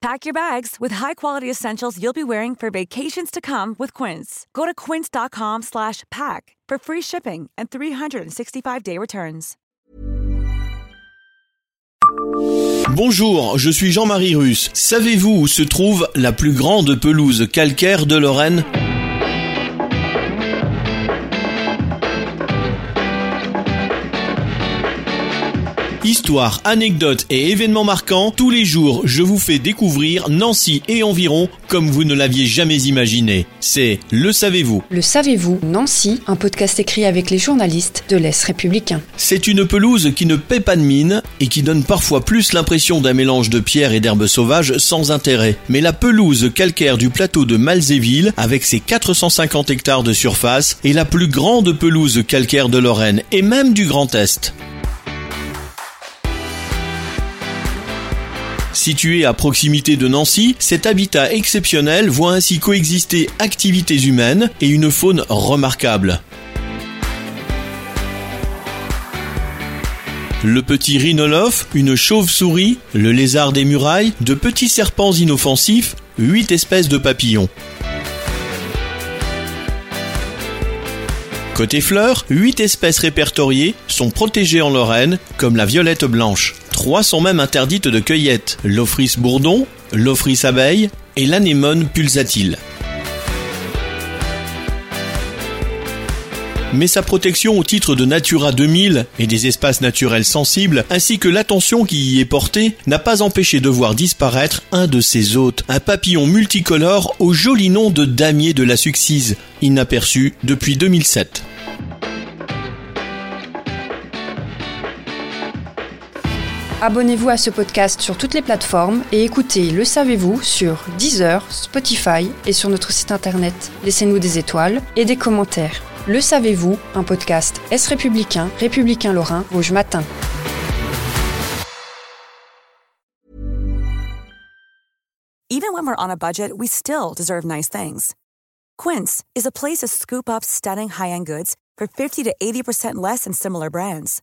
Pack your bags with high-quality essentials you'll be wearing for vacations to come with Quince. Go to quince.com/pack for free shipping and 365-day returns. Bonjour, je suis Jean-Marie Russe. Savez-vous où se trouve la plus grande pelouse calcaire de Lorraine? Histoire, anecdotes et événements marquants, tous les jours je vous fais découvrir Nancy et environ comme vous ne l'aviez jamais imaginé. C'est Le Savez-vous. Le savez-vous, Nancy, un podcast écrit avec les journalistes de l'Est républicain. C'est une pelouse qui ne paie pas de mine et qui donne parfois plus l'impression d'un mélange de pierre et d'herbes sauvages sans intérêt. Mais la pelouse calcaire du plateau de Malzéville, avec ses 450 hectares de surface, est la plus grande pelouse calcaire de Lorraine et même du Grand Est. Situé à proximité de Nancy, cet habitat exceptionnel voit ainsi coexister activités humaines et une faune remarquable. Le petit rhinolophe, une chauve-souris, le lézard des murailles, de petits serpents inoffensifs, 8 espèces de papillons. Côté fleurs, 8 espèces répertoriées sont protégées en Lorraine, comme la violette blanche. Trois sont même interdites de cueillette, l'Ophrys bourdon, l'Ophrys abeille et l'anémone pulsatile. Mais sa protection au titre de Natura 2000 et des espaces naturels sensibles, ainsi que l'attention qui y est portée, n'a pas empêché de voir disparaître un de ses hôtes, un papillon multicolore au joli nom de damier de la Succise, inaperçu depuis 2007. Abonnez-vous à ce podcast sur toutes les plateformes et écoutez Le Savez-vous sur Deezer, Spotify et sur notre site internet. Laissez-nous des étoiles et des commentaires. Le Savez-vous, un podcast Est républicain, républicain lorrain, Rouge Matin. Even when we're on a budget, we still deserve nice things. Quince is a place to scoop up stunning high-end goods for 50 to 80% less than similar brands.